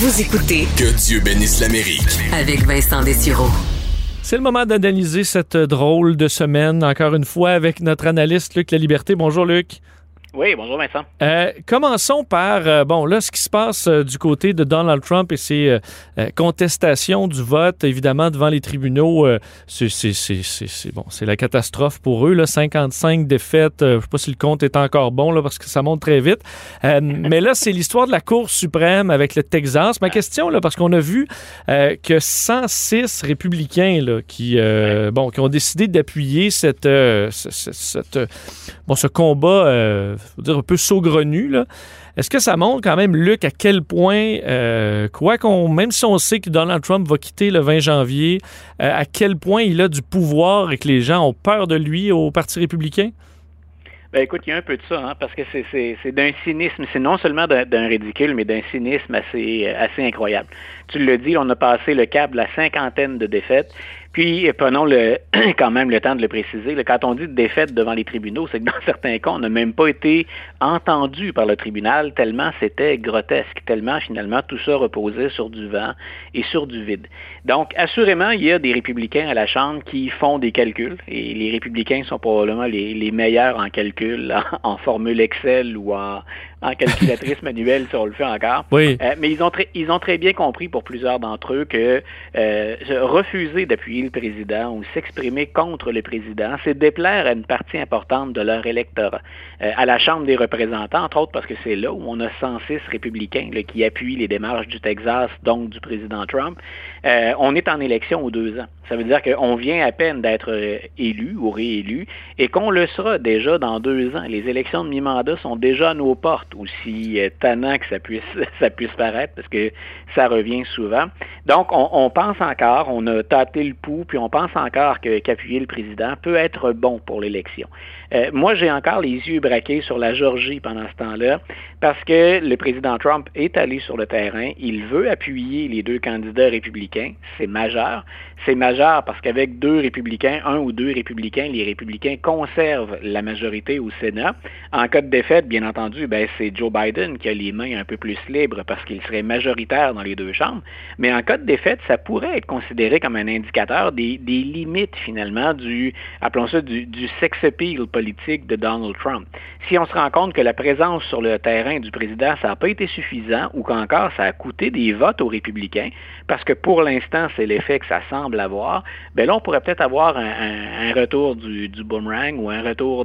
Vous écoutez Que Dieu bénisse l'Amérique. avec Vincent Dessureau. C'est le moment d'analyser cette drôle de semaine, encore une fois, avec notre analyste Luc La Liberté. Bonjour Luc. Oui, bonjour Vincent. Euh, commençons par, euh, bon, là, ce qui se passe euh, du côté de Donald Trump et ses euh, contestations du vote, évidemment, devant les tribunaux. c'est c'est- c'est- c'est- bon, c'est la catastrophe pour eux, là, 55 défaites. je ne sais pas si le compte est encore bon, là, parce que ça monte très vite. Mais là, c'est l'histoire de la Cour suprême avec le Texas. Ma question, là, parce qu'on a vu que 106 républicains là, qui, bon, qui ont décidé d'appuyer cette, ce- ce- cette, euh, bon, ce combat, euh, dire un peu saugrenu. Est-ce que ça montre quand même, Luc, à quel point, euh, quoi qu'on, même si on sait que Donald Trump va quitter le 20 janvier, euh, à quel point il a du pouvoir et que les gens ont peur de lui au Parti républicain? Ben écoute, il y a un peu de ça, hein, parce que c'est- d'un cynisme, c'est non seulement d'un d'un ridicule, mais d'un cynisme assez, euh, assez incroyable. Tu le dis, on a passé le cap de la cinquantaine de défaites. Puis, euh, prenons le, quand même le temps de le préciser, quand on dit défaite devant les tribunaux, c'est que dans certains cas, on n'a même pas été entendu par le tribunal, tellement c'était grotesque, tellement finalement tout ça reposait sur du vent et sur du vide. Donc, assurément, il y a des républicains à la Chambre qui font des calculs, et les républicains sont probablement les, meilleurs en calcul, en formule Excel ou en, en calculatrice manuelle, si on le fait encore. Oui. Euh, mais ils ont, très, ils ont très bien compris pour plusieurs d'entre eux que euh, refuser d'appuyer le président ou s'exprimer contre le président, c'est déplaire à une partie importante de leur électorat. Euh, à la Chambre des représentants, entre autres parce que c'est là où on a 106 républicains là, qui appuient les démarches du Texas, donc du président Trump, euh, on est en élection aux deux ans. Ça veut dire qu'on vient à peine d'être euh, élu ou réélu et qu'on le sera déjà dans deux ans. Les élections de mi-mandat sont déjà à nos portes, aussi euh, tannant que ça puisse, ça puisse paraître, parce que ça revient souvent. Donc, on, on pense encore, on a tâté le pouls, puis on pense encore qu'appuyer le président peut être bon pour l'élection. Euh, moi, j'ai encore les yeux braqués sur la Georgie pendant ce temps-là, parce que le président Trump est allé sur le terrain, il veut appuyer les deux candidats républicains, c'est majeur. C'est majeur parce qu'avec deux républicains, un ou deux républicains, les républicains conservent la majorité au Sénat. En cas de défaite, bien entendu, ben, c'est Joe Biden qui a les mains un peu plus libres parce qu'il serait majoritaire dans les deux chambres. Mais en cas de défaite, ça pourrait être considéré comme un indicateur des, limites finalement du, appelons ça, du, du sex appeal politique de Donald Trump. Si on se rend compte que la présence sur le terrain du président, ça n'a pas été suffisant ou qu'encore ça a coûté des votes aux républicains, parce que pour l'instant, c'est l'effet que ça semble avoir, ben là, on pourrait peut-être avoir un, retour du, boomerang ou un retour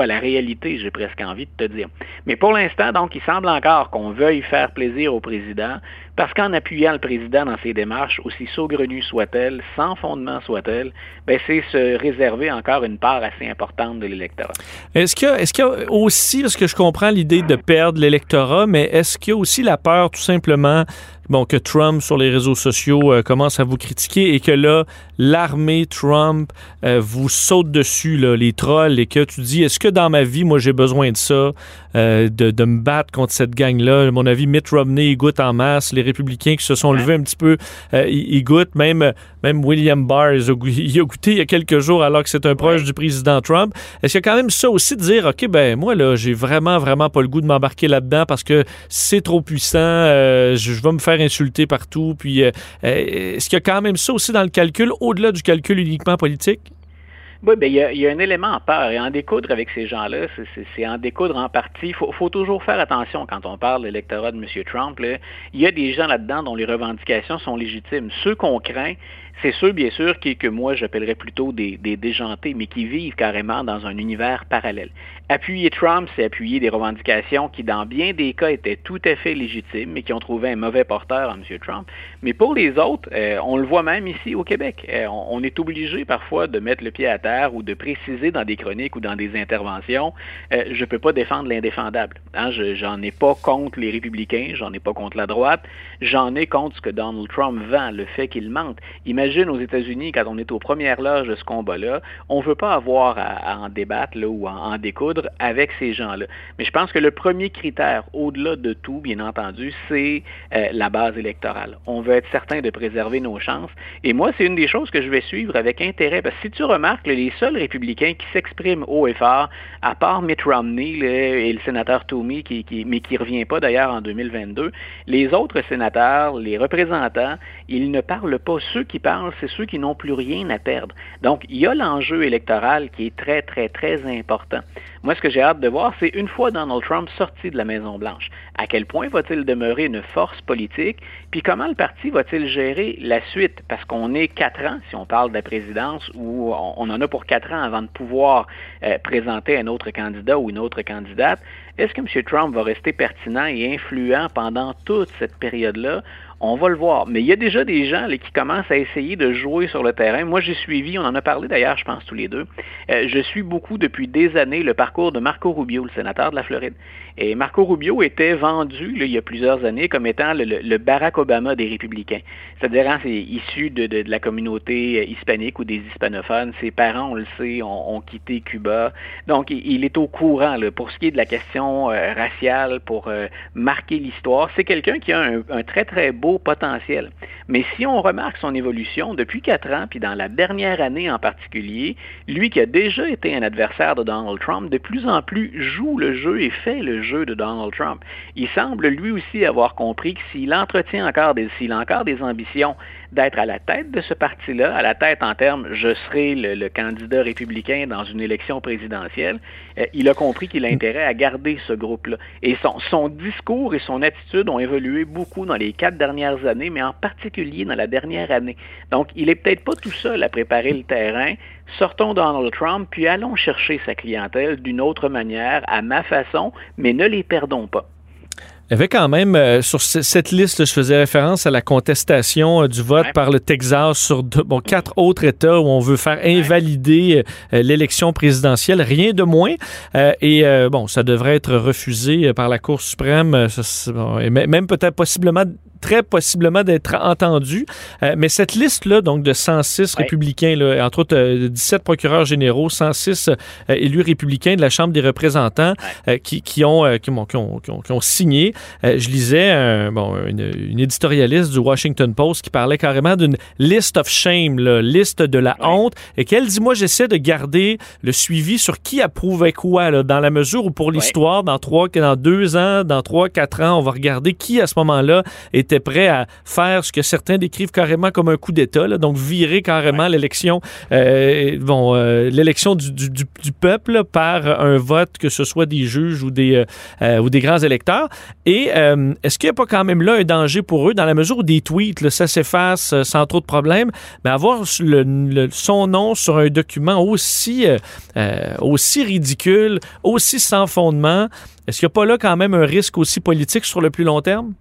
à la réalité, j'ai presque envie de te dire. Mais pour l'instant, donc, il semble encore qu'on veuille faire plaisir au président, parce qu'en appuyant le président dans ses démarches, aussi saugrenues soient-elles, sans fondement soient-elles, ben c'est se réserver encore une part assez importante de l'électorat. Est-ce qu'il y, est-ce y a aussi, parce que je comprends l'idée de perdre l'électorat, mais est-ce qu'il y a aussi la peur tout simplement bon, que Trump sur les réseaux sociaux euh, commence à vous critiquer et que là, l'armée Trump euh, vous saute dessus, les trolls, et que tu dis, est-ce que dans ma vie, moi, j'ai besoin de ça, euh, de, me battre contre cette gang-là? Mon avis, Mitt Romney, il goûte en masse. Les républicains qui se sont levés un petit peu, euh, ils, ils goûtent. Même, même William Barr, il a goûté il y a quelques jours alors que c'est un proche du président Trump. Est-ce qu'il y a quand même ça aussi de dire, OK, ben moi, là, j'ai vraiment, vraiment pas le goût de m'embarquer là-dedans parce que c'est trop puissant, euh, je, vais me faire insulter partout. Puis, euh, euh, est-ce qu'il y a quand même ça aussi dans le calcul, au-delà du calcul uniquement politique? Oui, ben, il, y a, un élément en peur. Et en découdre avec ces gens-là, c'est- en découdre en partie. Il faut, toujours faire attention quand on parle de l'électorat de M. Trump. Il y a des gens là-dedans dont les revendications sont légitimes. Ceux qu'on craint, c'est ceux, bien sûr, qui, que moi j'appellerais plutôt des déjantés, mais qui vivent carrément dans un univers parallèle. Appuyer Trump, c'est appuyer des revendications qui, dans bien des cas, étaient tout à fait légitimes, mais qui ont trouvé un mauvais porteur en M. Trump. Mais pour les autres, euh, on le voit même ici au Québec. Euh, on, est obligé parfois de mettre le pied à terre ou de préciser dans des chroniques ou dans des interventions, euh, je ne peux pas défendre l'indéfendable. Hein, j'en ai pas contre les républicains, j'en ai pas contre la droite, j'en ai contre ce que Donald Trump vend, le fait qu'il mente. Imagine aux États-Unis, quand on est aux premières loges de ce combat-là, on ne veut pas avoir à, en débattre ou à en découdre avec ces gens-là. Mais je pense que le premier critère, au-delà de tout, bien entendu, c'est euh, la base électorale. On veut être certain de préserver nos chances. Et moi, c'est une des choses que je vais suivre avec intérêt, parce que si tu remarques, les seuls républicains qui s'expriment haut et fort, à part Mitt Romney et le sénateur Toomey, mais qui ne revient pas d'ailleurs en 2022, les autres sénateurs, les représentants, ils ne parlent pas. Ceux qui parlent, c'est ceux qui n'ont plus rien à perdre. Donc, il y a l'enjeu électoral qui est très, très, très important. Moi, ce que j'ai hâte de voir, c'est une fois Donald Trump sorti de la Maison-Blanche, à quel point va-t-il demeurer une force politique, puis comment le parti va-t-il gérer la suite? Parce qu'on est quatre ans, si on parle de la présidence, ou on en a pour quatre ans avant de pouvoir euh, présenter un autre candidat ou une autre candidate. Est-ce que M. Trump va rester pertinent et influent pendant toute cette période-là? On va le voir. Mais il y a déjà des gens qui commencent à essayer de jouer sur le terrain. Moi, j'ai suivi, on en a parlé d'ailleurs, je pense, tous les deux. Euh, je suis beaucoup depuis des années le parcours de Marco Rubio, le sénateur de la Floride. Et Marco Rubio était vendu il y a plusieurs années comme étant le, Barack Obama des républicains. C'est-à-dire, hein, c'est issu de, la communauté hispanique ou des hispanophones. Ses parents, on le sait, ont, quitté Cuba. Donc, il, est au courant pour ce qui est de la question euh, raciale, pour euh, marquer l'histoire. C'est quelqu'un qui a un très, très beau potentiel. Mais si on remarque son évolution depuis quatre ans, puis dans la dernière année en particulier, lui qui a déjà été un adversaire de Donald Trump, de plus en plus joue le jeu et fait le jeu de Donald Trump. Il semble lui aussi avoir compris que s'il entretient encore des, ambitions d'être à la tête de ce parti-là, à la tête en termes je serai le, candidat républicain dans une élection présidentielle, euh, il a compris qu'il a intérêt à garder ce groupe-là. Et son, son discours et son attitude ont évolué beaucoup dans les quatre dernières années, mais en particulier dans la dernière année. Donc, il est peut-être pas tout seul à préparer le terrain. Sortons Donald Trump, puis allons chercher sa clientèle d'une autre manière, à ma façon, mais ne les perdons pas. Il y avait quand même, euh, sur cette liste, je faisais référence à la contestation euh, du vote par le Texas sur bon, quatre autres États où on veut faire invalider euh, l'élection présidentielle, rien de moins. et bon, ça devrait être refusé par la Cour suprême, et même peut-être possiblement très possiblement d'être entendu. Euh, mais cette liste-là, donc de 106 républicains, là, entre autres 17 euh, procureurs généraux, 106 euh, élus républicains de la Chambre des représentants qui, qui, ont, qui, ont, qui, ont, qui, ont, signé. Je lisais un, bon, une, éditorialiste du Washington Post qui parlait carrément d'une list of shame, là, liste de la honte, et qu'elle dit, moi, j'essaie de garder le suivi sur qui approuvait quoi, là, dans la mesure où pour l'histoire, dans trois, dans deux ans, dans trois, quatre ans, on va regarder qui à ce moment-là était prêt à faire ce que certains décrivent carrément comme un coup d'État, donc virer carrément l'élection euh, bon, euh, l'élection du, du, peuple par un vote, que ce soit des juges ou des, euh, ou des grands électeurs. Et est-ce qu'il n'y a pas quand même là un danger pour eux, dans la mesure où des tweets, ça s'efface sans trop de problèmes, mais avoir le, son nom sur un document aussi, aussi ridicule, aussi sans fondement, est-ce qu'il n'y a pas là quand même un risque aussi politique sur le plus long terme?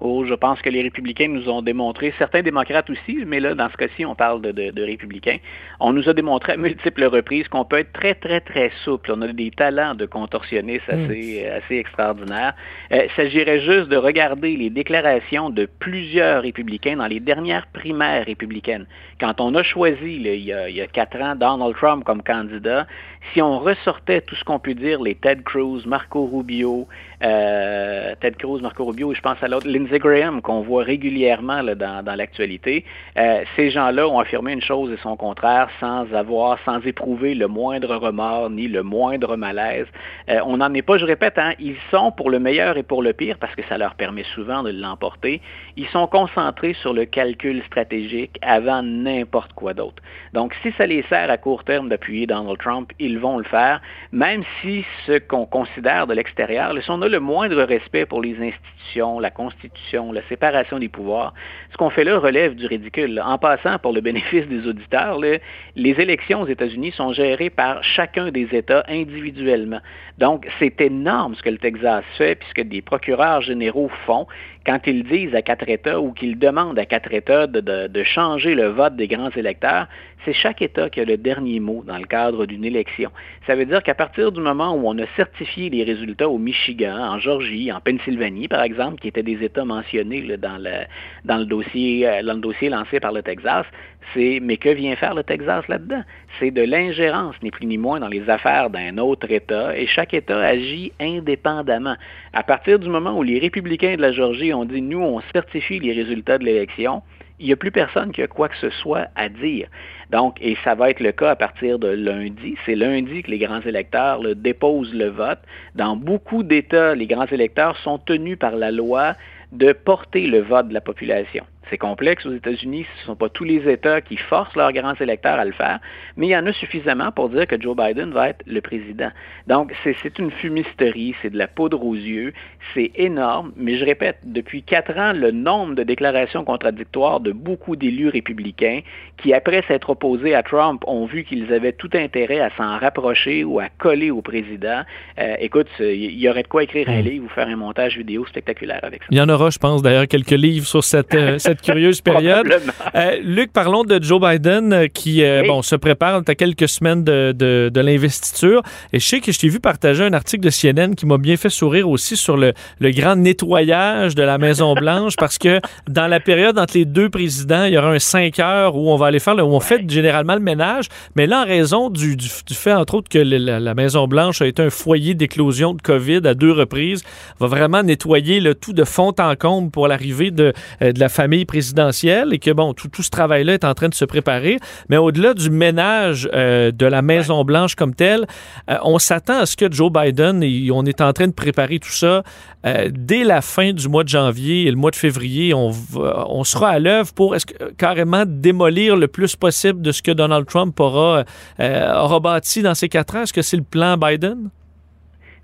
Oh, je pense que les républicains nous ont démontré, certains démocrates aussi, mais là, dans ce cas-ci, on parle de, républicains, on nous a démontré à multiples reprises qu'on peut être très, très, très souple. On a des talents de contorsionnistes mm. assez, assez extraordinaires. Euh, il s'agirait juste de regarder les déclarations de plusieurs républicains dans les dernières primaires républicaines. Quand on a choisi, il, y a, il y a quatre ans, Donald Trump comme candidat, si on ressortait tout ce qu'on peut dire, les Ted Cruz, Marco Rubio, euh, Ted Cruz, Marco Rubio, je pense à l'autre, Lindsey Graham, qu'on voit régulièrement dans, l'actualité, euh, ces gens-là ont affirmé une chose et son contraire sans avoir, sans éprouver le moindre remords ni le moindre malaise. Euh, on n'en est pas, je répète, hein, ils sont pour le meilleur et pour le pire, parce que ça leur permet souvent de l'emporter, ils sont concentrés sur le calcul stratégique avant n'importe quoi d'autre. Donc, si ça les sert à court terme d'appuyer Donald Trump, ils vont le faire, même si ce qu'on considère de l'extérieur, si on a le moindre respect pour les institutions, la Constitution, la séparation des pouvoirs, ce qu'on fait là relève du ridicule. En passant, pour le bénéfice des auditeurs, les élections aux États-Unis sont gérées par chacun des États individuellement. Donc, c'est énorme ce que le Texas fait, puisque des procureurs généraux font quand ils disent à quatre États ou qu'ils demandent à quatre États de, changer le vote des grands électeurs, c'est chaque État qui a le dernier mot dans le cadre d'une élection. Ça veut dire qu'à partir du moment où on a certifié les résultats au Michigan, en Georgie, en Pennsylvanie, par exemple, qui étaient des États mentionnés dans, le, dossier, euh, dans le dossier lancé par le Texas, c'est mais que vient faire le Texas là-dedans? C'est de l'ingérence, ni plus ni moins, dans les affaires d'un autre État, et chaque État agit indépendamment. À partir du moment où les républicains de la Georgie ont dit, nous, on certifie les résultats de l'élection, il n'y a plus personne qui a quoi que ce soit à dire. Donc, et ça va être le cas à partir de lundi. C'est lundi que les grands électeurs déposent le vote. Dans beaucoup d'États, les grands électeurs sont tenus par la loi de porter le vote de la population. C'est complexe aux États-Unis, ce ne sont pas tous les États qui forcent leurs grands électeurs à le faire, mais il y en a suffisamment pour dire que Joe Biden va être le président. Donc, c'est une fumisterie, c'est de la poudre aux yeux, c'est énorme, mais je répète, depuis quatre ans, le nombre de déclarations contradictoires de beaucoup d'élus républicains qui, après s'être opposés à Trump, ont vu qu'ils avaient tout intérêt à s'en rapprocher ou à coller au président, euh, écoute, il y aurait de quoi écrire un hmm. livre ou faire un montage vidéo spectaculaire avec ça. Il y en aura, je pense, d'ailleurs, quelques livres sur cette, euh, cette curieuse période. Euh, Luc, parlons de Joe Biden euh, qui euh, bon, se prépare à quelques semaines de, de, l'investiture. Et je sais que je t'ai vu partager un article de CNN qui m'a bien fait sourire aussi sur le, le grand nettoyage de la Maison-Blanche parce que dans la période entre les deux présidents, il y aura un 5 heures où on va aller faire, le, où on fait généralement le ménage. Mais là, en raison du, du, fait, entre autres, que la, Maison-Blanche a été un foyer d'éclosion de COVID à deux reprises, va vraiment nettoyer le tout de fond en comble pour l'arrivée de, de la famille présidentielle et que, bon, tout, ce travail-là est en train de se préparer. Mais au-delà du ménage euh, de la Maison-Blanche comme telle, euh, on s'attend à ce que Joe Biden, et on est en train de préparer tout ça, euh, dès la fin du mois de janvier et le mois de février, on, on sera à l'œuvre pour carrément démolir le plus possible de ce que Donald Trump aura, aura bâti dans ces quatre ans? Est-ce que c'est le plan Biden?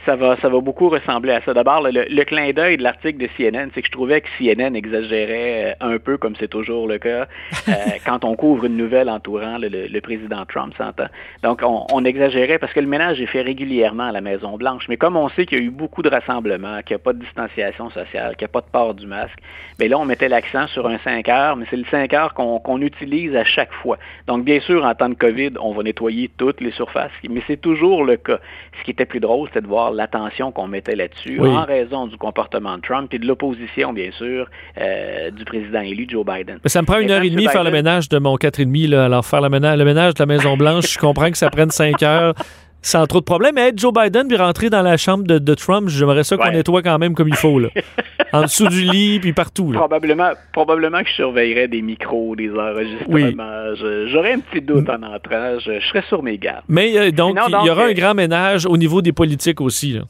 Ça va, ça va beaucoup ressembler à ça. D'abord, le, clin d'œil de l'article de CNN, c'est que je trouvais que CNN exagérait euh, un peu, comme c'est toujours le cas, euh, quand on couvre une nouvelle entourant le, président Trump, s'entend. Donc, on, exagérait parce que le ménage est fait régulièrement à la Maison-Blanche. Mais comme on sait qu'il y a eu beaucoup de rassemblements, qu'il n'y a pas de distanciation sociale, qu'il n'y a pas de port du masque, mais là, on mettait l'accent sur un 5 heures, mais c'est le 5 heures qu'on utilise à chaque fois. Donc, bien sûr, en temps de COVID, on va nettoyer toutes les surfaces, mais c'est toujours le cas. Ce qui était plus drôle, c'était de voir l'attention qu'on mettait là-dessus en raison du comportement de Trump et de l'opposition, bien sûr, euh, du président élu Joe Biden. Mais ça me prend une heure et demie faire le ménage de mon 4,5. Là. Alors, faire le ménage, le ménage de la Maison-Blanche, je comprends que ça prenne 5 heures sans trop de problèmes. Mais être Joe Biden puis rentrer dans la chambre de, Trump, j'aimerais ça qu'on nettoie quand même comme il faut. Là. en dessous du lit puis partout. Probablement, probablement que je surveillerais des micros, des enregistrements. J'aurais un petit doute en entrant. Je, serais sur mes gardes. Mais euh, donc, il y aura un euh, grand ménage au niveau des politiques aussi. Là.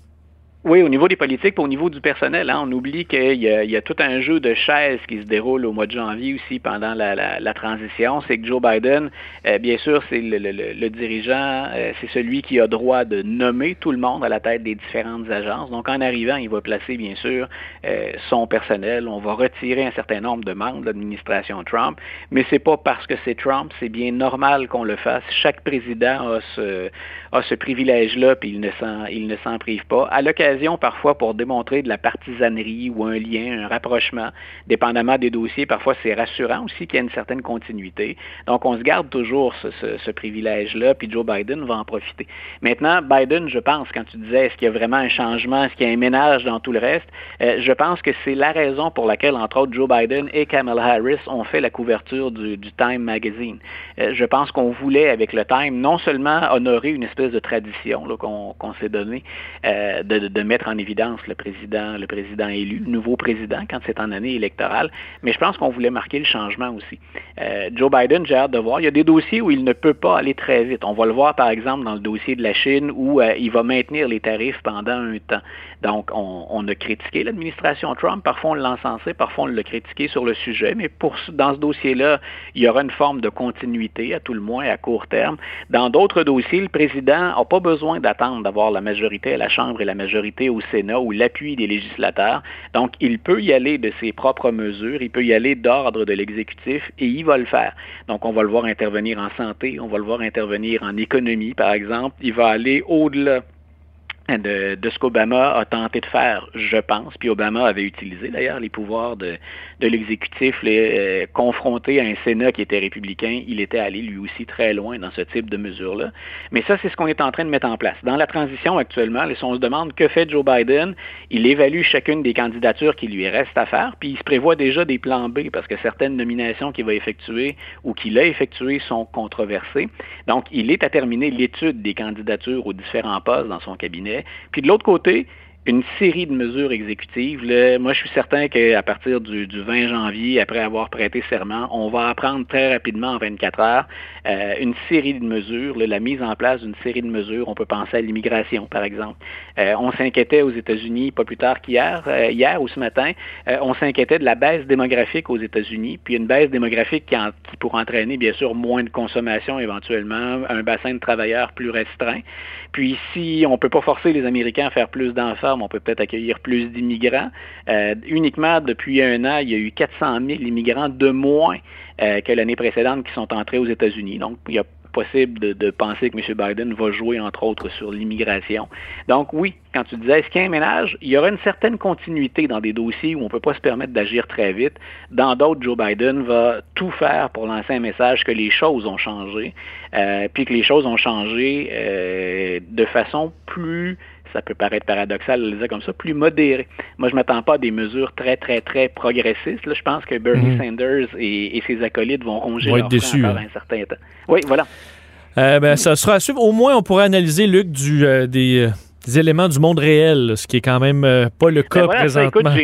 Oui, au niveau des politiques, au niveau du personnel, hein, on oublie qu'il y, a tout un jeu de chaises qui se déroule au mois de janvier aussi pendant la, transition. C'est que Joe Biden, euh, bien sûr, c'est le, dirigeant, euh, c'est celui qui a droit de nommer tout le monde à la tête des différentes agences. Donc, en arrivant, il va placer, bien sûr, euh, son personnel. On va retirer un certain nombre de membres de l'administration Trump, mais c'est pas parce que c'est Trump, c'est bien normal qu'on le fasse. Chaque président a ce, a ce privilège-là, puis il ne s'en prive pas. À l'occasion, parfois, pour démontrer de la partisanerie ou un lien, un rapprochement, dépendamment des dossiers, parfois c'est rassurant aussi qu'il y ait une certaine continuité. Donc, on se garde toujours ce, privilège-là, puis Joe Biden va en profiter. Maintenant, Biden, je pense, quand tu disais est-ce qu'il y a vraiment un changement, est-ce qu'il y a un ménage dans tout le reste, euh, je pense que c'est la raison pour laquelle, entre autres, Joe Biden et Kamala Harris ont fait la couverture du, Time Magazine. Euh, je pense qu'on voulait, avec le Time, non seulement honorer une espèce de tradition qu'on s'est donné euh, de, mettre en évidence le président, le président élu, le nouveau président quand c'est en année électorale. Mais je pense qu'on voulait marquer le changement aussi. Euh, Joe Biden, j'ai hâte de voir. Il y a des dossiers où il ne peut pas aller très vite. On va le voir par exemple dans le dossier de la Chine où euh, il va maintenir les tarifs pendant un temps. Donc, on, a critiqué l'administration Trump, parfois on l'encensait, parfois on l'a critiqué sur le sujet, mais dans ce dossier-là, il y aura une forme de continuité, à tout le moins à court terme. Dans d'autres dossiers, le président n'a pas besoin d'attendre d'avoir la majorité à la Chambre et la majorité au Sénat ou l'appui des législateurs. Donc, il peut y aller de ses propres mesures, il peut y aller d'ordre de l'exécutif et il va le faire. Donc, on va le voir intervenir en santé, on va le voir intervenir en économie, par exemple. Il va aller au-delà de, ce qu'Obama a tenté de faire, je pense. Puis Obama avait utilisé d'ailleurs les pouvoirs de, l'exécutif, euh, confronté à un Sénat qui était républicain. Il était allé lui aussi très loin dans ce type de mesures-là. Mais ça, c'est ce qu'on est en train de mettre en place. Dans la transition actuellement, si on se demande que fait Joe Biden, il évalue chacune des candidatures qui lui reste à faire, puis il se prévoit déjà des plans B parce que certaines nominations qu'il va effectuer ou qu'il a effectuées sont controversées. Donc, il est à terminer l'étude des candidatures aux différents postes dans son cabinet puis de l'autre côté, une série de mesures exécutives. moi, je suis certain qu'à partir du, 20 janvier, après avoir prêté serment, on va apprendre très rapidement, en 24 heures, euh, une série de mesures, la mise en place d'une série de mesures. On peut penser à l'immigration, par exemple. Euh, on s'inquiétait aux États-Unis, pas plus tard qu'hier, euh, hier ou ce matin, on s'inquiétait de la baisse démographique aux États-Unis, puis une baisse démographique qui, qui pourrait entraîner, bien sûr, moins de consommation éventuellement, un bassin de travailleurs plus restreint. Puis si on ne peut pas forcer les Américains à faire plus d'enfants, on peut peut-être accueillir plus d'immigrants. Euh, uniquement depuis un an, il y a eu 400 000 immigrants de moins euh, que l'année précédente qui sont entrés aux États-Unis. Donc, il y a possible de, penser que M. Biden va jouer, entre autres, sur l'immigration. Donc oui, quand tu disais, est-ce qu'il y a un ménage, il y aura une certaine continuité dans des dossiers où on ne peut pas se permettre d'agir très vite. Dans d'autres, Joe Biden va tout faire pour lancer un message que les choses ont changé, euh, puis que les choses ont changé de façon plus ça peut paraître paradoxal de le dire comme ça, plus modéré. Moi, je ne m'attends pas à des mesures très, très, très progressistes. Là, je pense que Bernie mhm. Sanders et, ses acolytes vont ronger leur déçus, hein. un certain temps. Oui, voilà. Euh, ben, ça sera à suivre. Au moins, on pourrait analyser, Luc, du, euh, des, éléments du monde réel, ce qui est quand même euh, pas le ben cas présentement.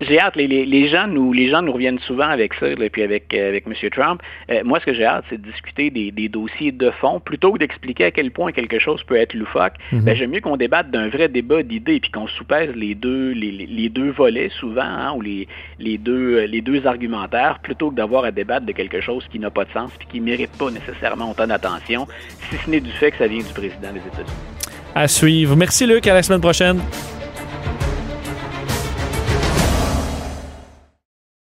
J'ai hâte. Les, les, gens nous, les gens nous reviennent souvent avec ça, et puis avec, euh, avec M. Trump. Euh, moi, ce que j'ai hâte, c'est de discuter des, des, dossiers de fond, plutôt que d'expliquer à quel point quelque chose peut être loufoque. Mhm. ben, J'aime mieux qu'on débatte d'un vrai débat d'idées, puis qu'on soupèse les deux, les, les deux volets souvent, hein, ou les, les, deux, les deux argumentaires, plutôt que d'avoir à débattre de quelque chose qui n'a pas de sens, puis qui ne mérite pas nécessairement autant d'attention, si ce n'est du fait que ça vient du président des États-Unis. À suivre. Merci Luc, à la semaine prochaine.